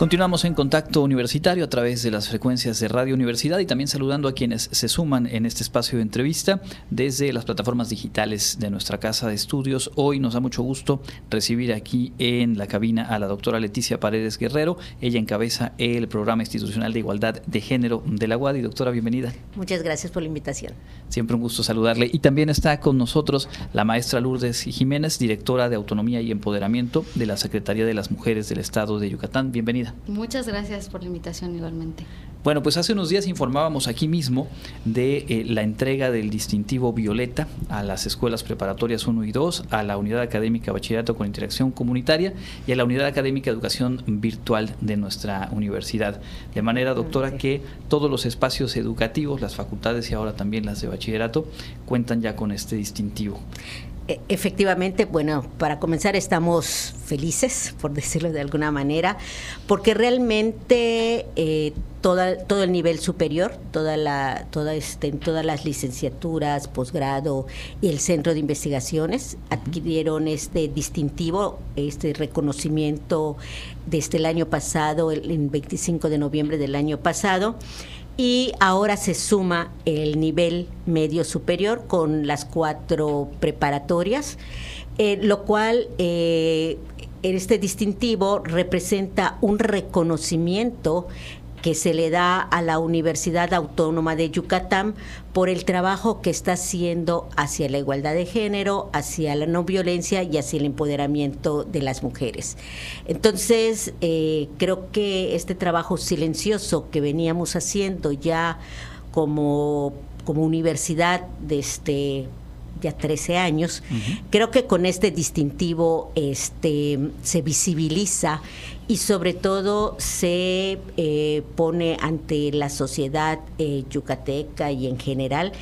Continuamos en contacto universitario a través de las frecuencias de Radio Universidad y también saludando a quienes se suman en este espacio de entrevista desde las plataformas digitales de nuestra casa de estudios. Hoy nos da mucho gusto recibir aquí en la cabina a la doctora Leticia Paredes Guerrero. Ella encabeza el programa institucional de igualdad de género de la UADI. Doctora, bienvenida. Muchas gracias por la invitación. Siempre un gusto saludarle. Y también está con nosotros la maestra Lourdes Jiménez, directora de Autonomía y Empoderamiento de la Secretaría de las Mujeres del Estado de Yucatán. Bienvenida. Muchas gracias por la invitación igualmente. Bueno, pues hace unos días informábamos aquí mismo de eh, la entrega del distintivo Violeta a las escuelas preparatorias 1 y 2, a la Unidad Académica Bachillerato con Interacción Comunitaria y a la Unidad Académica Educación Virtual de nuestra universidad. De manera, doctora, que todos los espacios educativos, las facultades y ahora también las de bachillerato, cuentan ya con este distintivo. E, efectivamente, bueno, para comenzar estamos felices, por decirlo de alguna manera, porque realmente eh, todo el nivel superior, toda la, toda este, todas las licenciaturas, posgrado y el centro de investigaciones adquirieron este distintivo, este reconocimiento desde el año pasado, el, el 25 de noviembre del año pasado y ahora se suma el nivel medio superior con las cuatro preparatorias, eh, lo cual eh, este distintivo representa un reconocimiento que se le da a la Universidad Autónoma de Yucatán por el trabajo que está haciendo hacia la igualdad de género, hacia la no violencia y hacia el empoderamiento de las mujeres. Entonces, eh, creo que este trabajo silencioso que veníamos haciendo ya como, como universidad desde este, ya 13 años, creo que con este distintivo este, se visibiliza y sobre todo se eh, pone ante la sociedad eh, yucateca y en general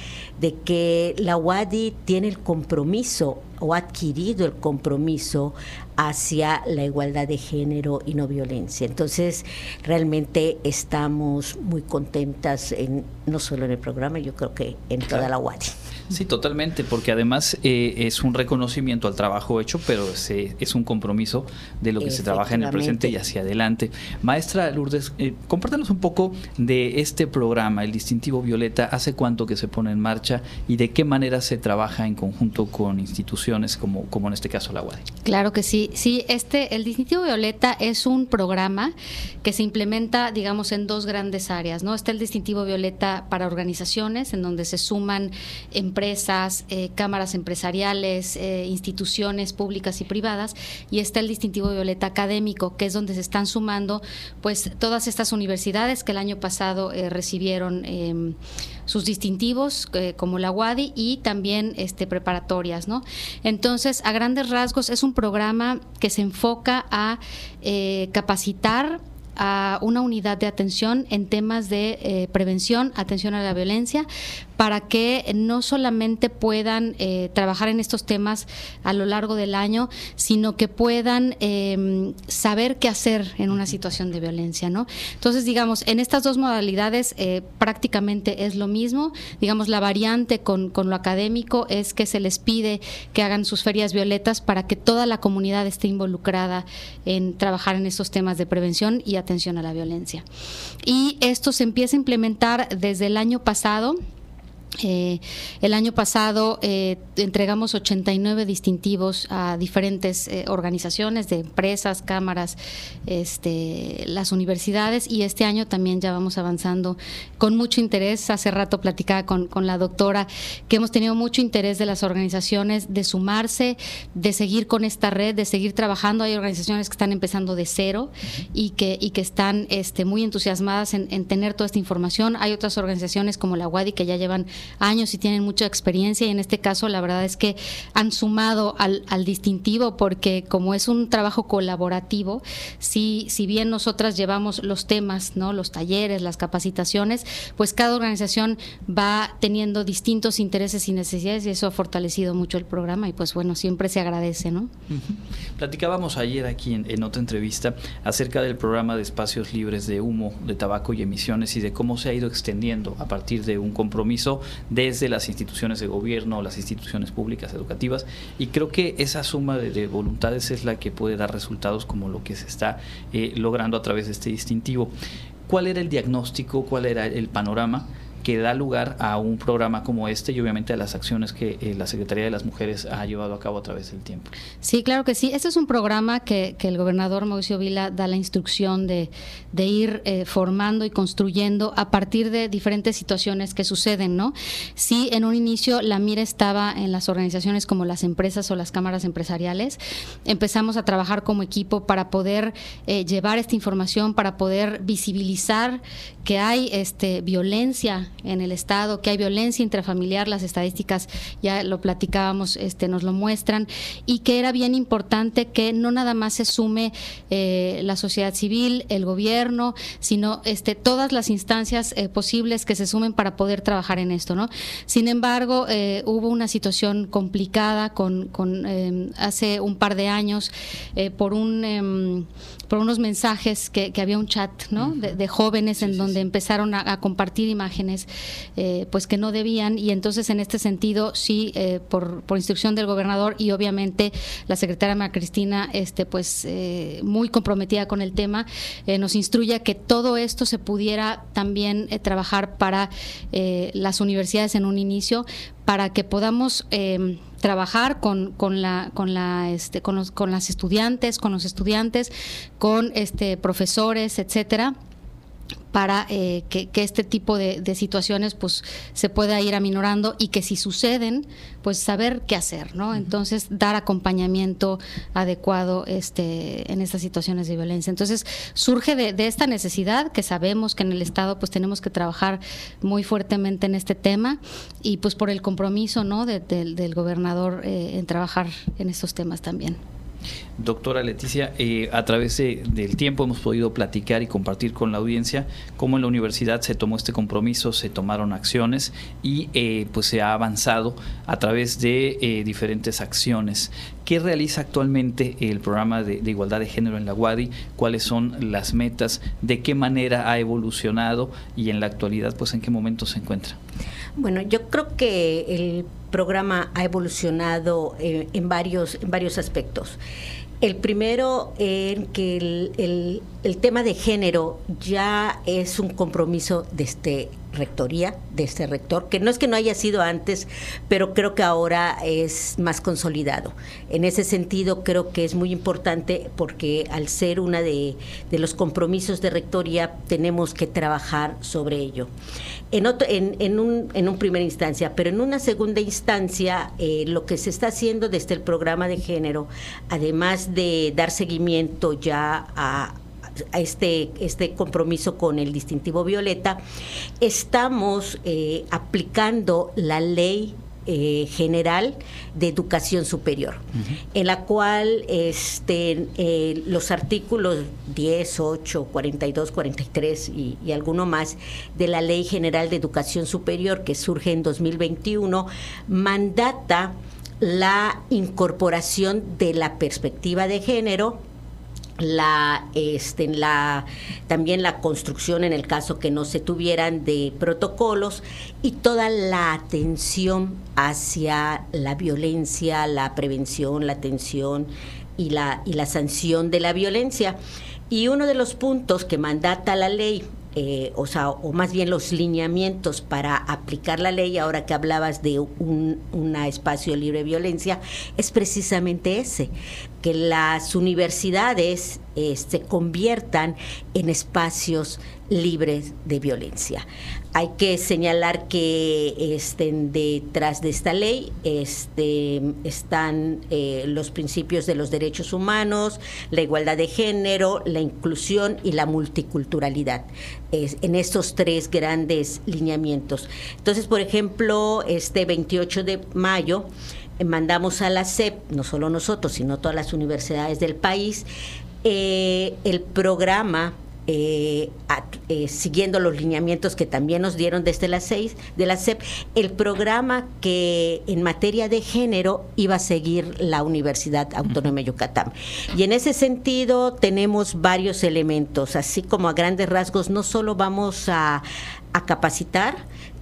de que la UADI tiene el compromiso o ha adquirido el compromiso hacia la igualdad de género y no violencia. Entonces, realmente estamos muy contentas, en, no solo en el programa, yo creo que en toda la UADI. Sí, totalmente, porque además eh, es un reconocimiento al trabajo hecho, pero es un compromiso de lo que se trabaja en el presente y hacia adelante. Maestra Lourdes, eh, compártanos un poco de este programa, el distintivo Violeta, hace cuánto que se pone en marcha y de qué manera se trabaja en conjunto con instituciones como, como en este caso la UADI. Claro que sí, sí, este, el distintivo Violeta es un programa que se implementa, digamos, en dos grandes áreas, ¿no? Está el distintivo Violeta para organizaciones, en donde se suman empresas, eh, cámaras empresariales, eh, instituciones públicas y privadas, y está el distintivo Violeta académico, que es donde se están sumando pues todas estas universidades que el año pasado eh, recibieron em, sus distintivos como la UADI y también este preparatorias, ¿no? Entonces, a grandes rasgos es un programa que se enfoca a capacitar a una unidad de atención en temas de prevención, atención a la violencia, para que no solamente puedan eh, trabajar en estos temas a lo largo del año, sino que puedan em, saber qué hacer en una situación de violencia, ¿no? Entonces, digamos, en estas dos modalidades eh, prácticamente es lo mismo. Digamos, la variante con, con lo académico es que se les pide que hagan sus ferias violetas para que toda la comunidad esté involucrada en trabajar en estos temas de prevención y atención a la violencia. Y esto se empieza a implementar desde el año pasado. Eh, el año pasado eh, entregamos 89 distintivos a diferentes eh, organizaciones de empresas, cámaras, este, las universidades y este año también ya vamos avanzando con mucho interés. Hace rato platicaba con, la doctora que hemos tenido mucho interés de las organizaciones de sumarse, de seguir con esta red, de seguir trabajando. Hay organizaciones que están empezando de cero y que, y que están este, muy entusiasmadas en, en tener toda esta información. Hay otras organizaciones como la WADI que ya llevan años y tienen mucha experiencia y en este caso la verdad es que han sumado al, distintivo porque como es un trabajo colaborativo, si, si bien nosotras llevamos los temas, ¿no? los talleres, las capacitaciones, pues cada organización va teniendo distintos intereses y necesidades y eso ha fortalecido mucho el programa y pues bueno, siempre se agradece. ¿no? Platicábamos ayer aquí en otra entrevista acerca del programa de espacios libres de humo, de tabaco y emisiones y de cómo se ha ido extendiendo a partir de un compromiso desde las instituciones de gobierno, las instituciones públicas educativas, y creo que esa suma de, voluntades es la que puede dar resultados como lo que se está eh, logrando a través de este distintivo. ¿Cuál era el diagnóstico? ¿Cuál era el panorama? Que da lugar a un programa como este y obviamente a las acciones que eh, la Secretaría de las Mujeres ha llevado a cabo a través del tiempo. Sí, claro que sí. Este es un programa que, el gobernador Mauricio Vila da la instrucción de, ir eh, formando y construyendo a partir de diferentes situaciones que suceden, ¿no? Sí, en un inicio la mira estaba en las organizaciones como las empresas o las cámaras empresariales. Empezamos a trabajar como equipo para poder eh, llevar esta información, para poder visibilizar que hay este, violencia en el Estado, que hay violencia intrafamiliar, las estadísticas ya lo platicábamos, este, nos lo muestran, y que era bien importante que no nada más se sume eh, la sociedad civil, el gobierno, sino este, todas las instancias eh, posibles que se sumen para poder trabajar en esto. ¿no? Sin embargo, eh, hubo una situación complicada con, con hace un par de años por un em, por unos mensajes que, había un chat ¿no? de, jóvenes en donde empezaron a, compartir imágenes eh, pues que no debían y entonces en este sentido sí eh, por, por, instrucción del gobernador y obviamente la secretaria María Cristina este pues eh, muy comprometida con el tema nos instruye que todo esto se pudiera también trabajar para las universidades en un inicio para que podamos trabajar con, con, la, con, la, este, con, los, con las estudiantes, con los estudiantes, con este, profesores, etcétera para eh, que, este tipo de, situaciones pues se pueda ir aminorando y que si suceden pues saber qué hacer no entonces dar acompañamiento adecuado este en estas situaciones de violencia. Entonces surge de, esta necesidad que sabemos que en el estado pues tenemos que trabajar muy fuertemente en este tema y pues por el compromiso no del gobernador eh, en trabajar en estos temas también Doctora Leticia, eh, a través del tiempo hemos podido platicar y compartir con la audiencia cómo en la universidad se tomó este compromiso, se tomaron acciones y eh, pues se ha avanzado a través de eh, diferentes acciones. ¿Qué realiza actualmente el programa de, de, igualdad de género en la UADI? ¿Cuáles son las metas? ¿De qué manera ha evolucionado? Y en la actualidad, pues en qué momento se encuentra? Bueno, yo creo que el programa ha evolucionado en, varios, en varios aspectos. El primero en que el, el, tema de género ya es un compromiso de este rectoría, de este rector, que no es que no haya sido antes, pero creo que ahora es más consolidado. En ese sentido, creo que es muy importante porque al ser una de, los compromisos de rectoría, tenemos que trabajar sobre ello. En, en, en, un, en un primera instancia, pero en una segunda instancia, eh, lo que se está haciendo desde el programa de género, además de dar seguimiento ya a este, este compromiso con el distintivo violeta, estamos eh, aplicando la ley eh, general de educación superior, en la cual este, eh, los artículos 10, 8, 42, 43 y, y alguno más de la Ley General de Educación Superior que surge en 2021 mandata la incorporación de la perspectiva de género la, este, la, también la construcción en el caso que no se tuvieran de protocolos y toda la atención hacia la violencia, la prevención, la atención y la, y la sanción de la violencia. Y uno de los puntos que mandata la ley eh, o sea, o más bien los lineamientos para aplicar la ley, ahora que hablabas de un espacio libre de violencia, es precisamente ese, que las universidades eh, se conviertan en espacios libres de violencia. Hay que señalar que estén detrás de esta ley este, están eh, los principios de los derechos humanos, la igualdad de género, la inclusión y la multiculturalidad, en estos tres grandes lineamientos. Entonces, por ejemplo, este 28 de mayo, mandamos a la SEP, no solo nosotros, sino todas las universidades del país, eh, el programa eh, siguiendo los lineamientos que también nos dieron desde las seis de la SEP, el programa que en materia de género iba a seguir la Universidad Autónoma de Yucatán. Y en ese sentido tenemos varios elementos, así como a grandes rasgos, no solo vamos a, a capacitar,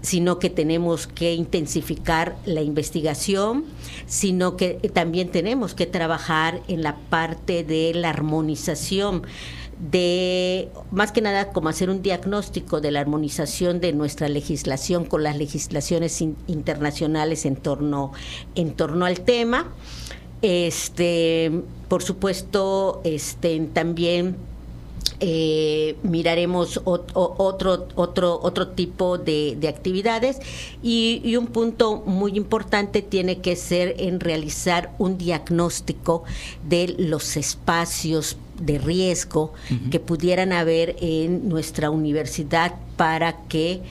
sino que tenemos que intensificar la investigación, sino que también tenemos que trabajar en la parte de la armonización de más que nada como hacer un diagnóstico de la armonización de nuestra legislación con las legislaciones internacionales en torno en torno al tema. Este por supuesto este también eh, miraremos otro, otro, otro tipo de, actividades. Y, un punto muy importante tiene que ser en realizar un diagnóstico de los espacios de riesgo que pudieran haber en nuestra universidad para que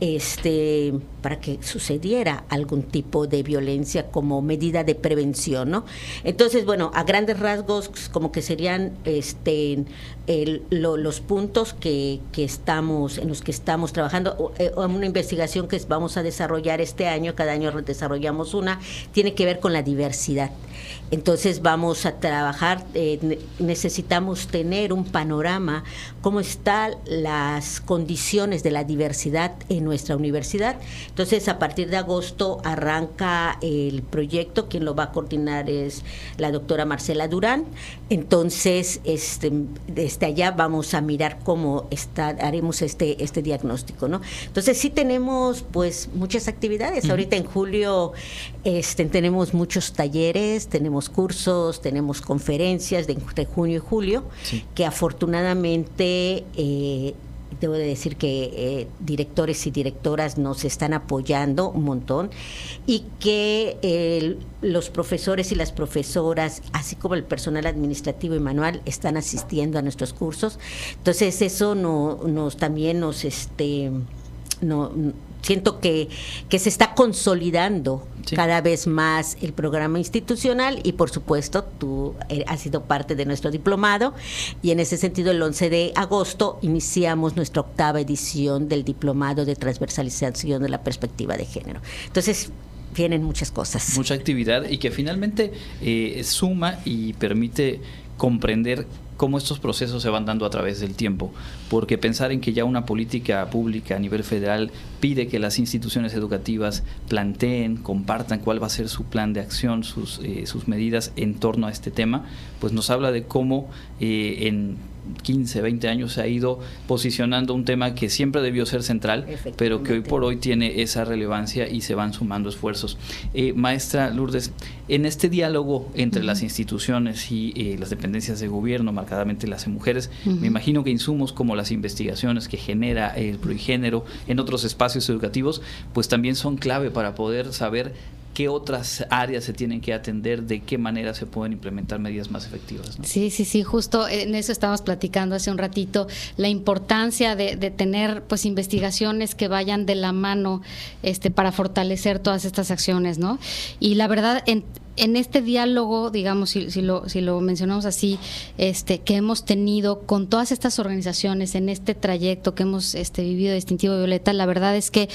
este para que sucediera algún tipo de violencia como medida de prevención, ¿no? Entonces, bueno, a grandes rasgos como que serían este los puntos que, que, estamos en los que estamos trabajando eh, una investigación que vamos a desarrollar este año, cada año desarrollamos una, tiene que ver con la diversidad. Entonces vamos a trabajar, eh, necesitamos tener un panorama, cómo están las condiciones de la diversidad en nuestra universidad. Entonces a partir de agosto arranca el proyecto, quien lo va a coordinar es la doctora Marcela Durán. Entonces este, desde allá vamos a mirar cómo está, haremos este, este diagnóstico. ¿no? Entonces sí tenemos pues muchas actividades. Ahorita en julio este, tenemos muchos talleres, tenemos cursos, tenemos conferencias de, junio y julio, que afortunadamente eh, debo de decir que eh, directores y directoras nos están apoyando un montón y que los profesores y las profesoras, así como el personal administrativo y manual, están asistiendo a nuestros cursos. Entonces eso no, nos también nos este no siento que, que se está consolidando cada vez más el programa institucional y por supuesto tú eh, has sido parte de nuestro diplomado y en ese sentido el 11 de agosto iniciamos nuestra octava edición del diplomado de transversalización de la perspectiva de género. Entonces, vienen muchas cosas. Mucha actividad y que finalmente eh, suma y permite comprender cómo estos procesos se van dando a través del tiempo, porque pensar en que ya una política pública a nivel federal pide que las instituciones educativas planteen, compartan cuál va a ser su plan de acción, sus, eh, sus medidas en torno a este tema, pues nos habla de cómo eh, en 15, 20 años se ha ido posicionando un tema que siempre debió ser central, pero que hoy por hoy tiene esa relevancia y se van sumando esfuerzos. Eh, maestra Lourdes, en este diálogo entre las instituciones y eh, las dependencias de gobierno, marcadamente las mujeres, me imagino que insumos como las investigaciones que genera el proigénero en otros espacios educativos, pues también son clave para poder saber qué otras áreas se tienen que atender, de qué manera se pueden implementar medidas más efectivas. Sí, sí, sí, justo en eso estábamos platicando hace un ratito, la importancia de, tener pues investigaciones que vayan de la mano este, para fortalecer todas estas acciones, ¿no? Y la verdad, en, en este diálogo, digamos, si, si, lo, si lo mencionamos así, este, que hemos tenido con todas estas organizaciones en este trayecto que hemos este, vivido Distintivo Violeta, la verdad es que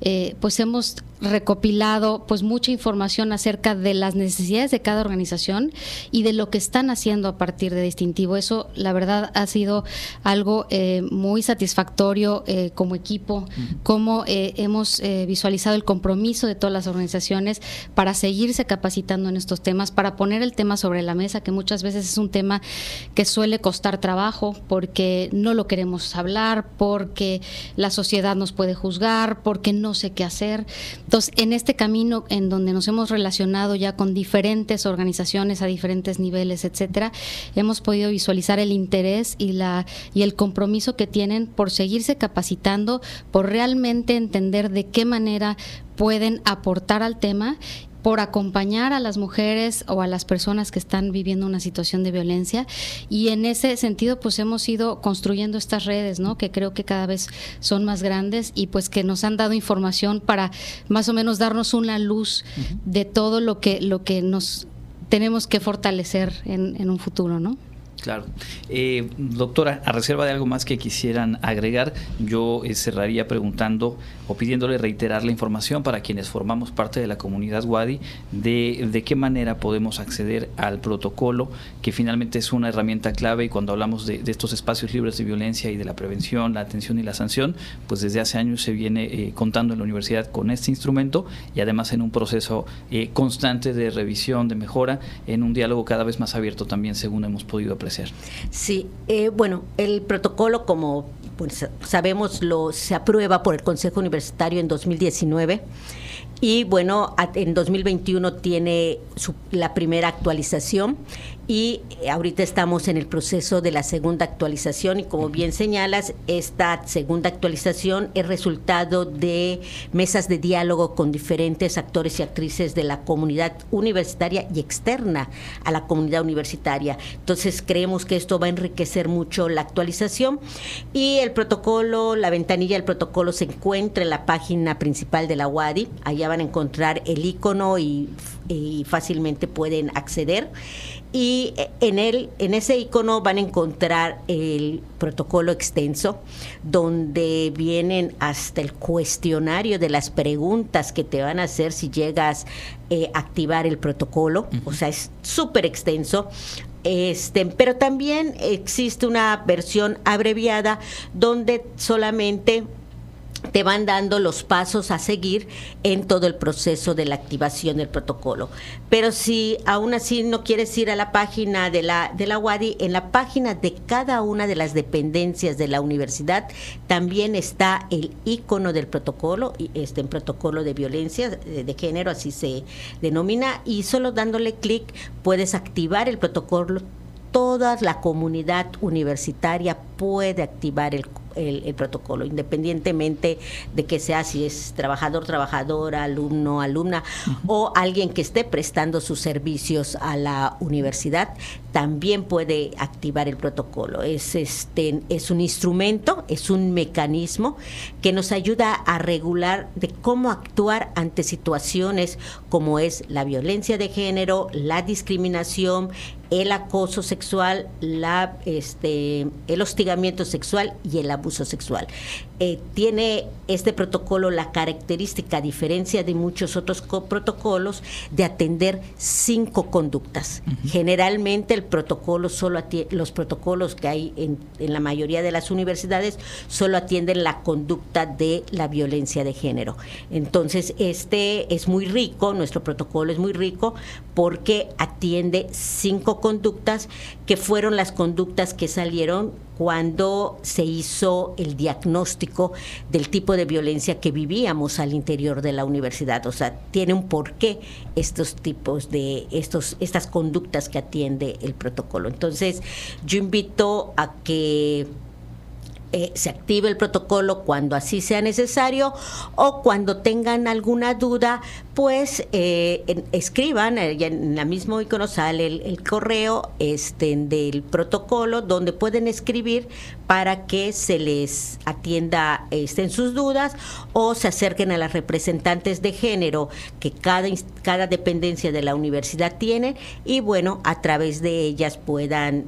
eh, pues hemos recopilado pues mucha información acerca de las necesidades de cada organización y de lo que están haciendo a partir de Distintivo. Eso, la verdad, ha sido algo eh, muy satisfactorio eh, como equipo, como hemos visualizado el compromiso de todas las organizaciones para seguirse capacitando en estos temas, para poner el tema sobre la mesa, que muchas veces es un tema que suele costar trabajo porque no lo queremos hablar, porque la sociedad nos puede juzgar, porque no sé qué hacer. Entonces, en este camino en donde nos hemos relacionado ya con diferentes organizaciones a diferentes niveles, etcétera, hemos podido visualizar el interés y la y el compromiso que tienen por seguirse capacitando, por realmente entender de qué manera pueden aportar al tema por acompañar a las mujeres o a las personas que están viviendo una situación de violencia y en ese sentido pues hemos ido construyendo estas redes, ¿no? Que creo que cada vez son más grandes y pues que nos han dado información para más o menos darnos una luz de todo lo que lo que nos tenemos que fortalecer en, en un futuro, ¿no? Claro. Eh, doctora, a reserva de algo más que quisieran agregar, yo eh, cerraría preguntando o pidiéndole reiterar la información para quienes formamos parte de la comunidad WADI de, de qué manera podemos acceder al protocolo, que finalmente es una herramienta clave y cuando hablamos de, estos espacios libres de violencia y de la prevención, la atención y la sanción, pues desde hace años se viene eh, contando en la universidad con este instrumento y además en un proceso constante de revisión, de mejora, en un diálogo cada vez más abierto también, según hemos podido apreciar. Sí, eh, bueno, el protocolo, como pues, sabemos, lo, se aprueba por el Consejo Universitario en 2019 y bueno, en 2021 tiene la primera actualización y eh, ahorita estamos en el proceso de la segunda actualización y como bien señalas, esta segunda actualización es resultado de mesas de diálogo con diferentes actores y actrices de la comunidad universitaria y externa a la comunidad universitaria. Entonces creemos que esto va a enriquecer mucho la actualización y el protocolo, la ventanilla del protocolo se encuentra en la página principal de la UADI. Allá van a encontrar el icono y, y fácilmente pueden acceder y en él, en ese icono van a encontrar el protocolo extenso, donde vienen hasta el cuestionario de las preguntas que te van a hacer si llegas eh, a activar el protocolo. O sea, es súper extenso. Este, pero también existe una versión abreviada donde solamente te van dando los pasos a seguir en todo el proceso de la activación del protocolo. Pero si aún así no quieres ir a la página de la, de la UADI, en la página de cada una de las dependencias de la universidad también está el icono del protocolo, este en protocolo de violencia de género, así se denomina, y solo dándole clic puedes activar el protocolo. Toda la comunidad universitaria puede activar el el, protocolo, independientemente de que sea si es trabajador, trabajadora, alumno, alumna o alguien que esté prestando sus servicios a la universidad, también puede activar el protocolo. Es, este, es un instrumento, es un mecanismo que nos ayuda a regular de cómo actuar ante situaciones como es la violencia de género, la discriminación, el acoso sexual, la, este, el hostigamiento sexual y el abuso sexual. Eh, tiene este protocolo la característica, a diferencia de muchos otros protocolos, de atender cinco conductas. Generalmente el protocolo solo los protocolos que hay en, en, la mayoría de las universidades solo atienden la conducta de la violencia de género. Entonces, este es muy rico, nuestro protocolo es muy rico porque atiende cinco conductas que fueron las conductas que salieron cuando se hizo el diagnóstico del tipo de violencia que vivíamos al interior de la universidad. O sea, tiene un porqué estos tipos de, estos, estas conductas que atiende el protocolo. Entonces, yo invito a que eh, se active el protocolo cuando así sea necesario o cuando tengan alguna duda, pues eh, escriban, eh, en la misma icono sale el, correo este, del protocolo donde pueden escribir para que se les atienda este, sus dudas o se acerquen a las representantes de género que cada, cada dependencia de la universidad tiene y bueno, a través de ellas puedan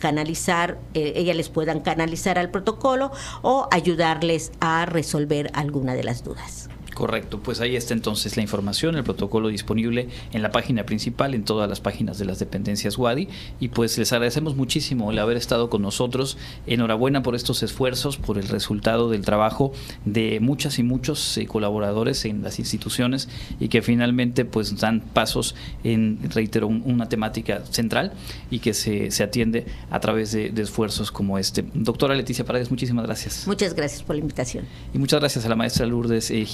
canalizar, eh, ellas les puedan canalizar al protocolo o ayudarles a resolver alguna de las dudas. Correcto, pues ahí está entonces la información, el protocolo disponible en la página principal, en todas las páginas de las dependencias WADI. Y pues les agradecemos muchísimo el haber estado con nosotros. Enhorabuena por estos esfuerzos, por el resultado del trabajo de muchas y muchos eh, colaboradores en las instituciones y que finalmente pues dan pasos en, reitero, una temática central y que se, se atiende a través de, esfuerzos como este. Doctora Leticia Paredes, muchísimas gracias. Muchas gracias por la invitación. Y muchas gracias a la maestra Lourdes eh,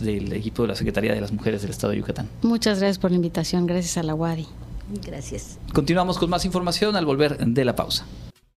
Del equipo de la Secretaría de las Mujeres del Estado de Yucatán. Muchas gracias por la invitación, gracias a la UADI. Gracias. Continuamos con más información al volver de la pausa.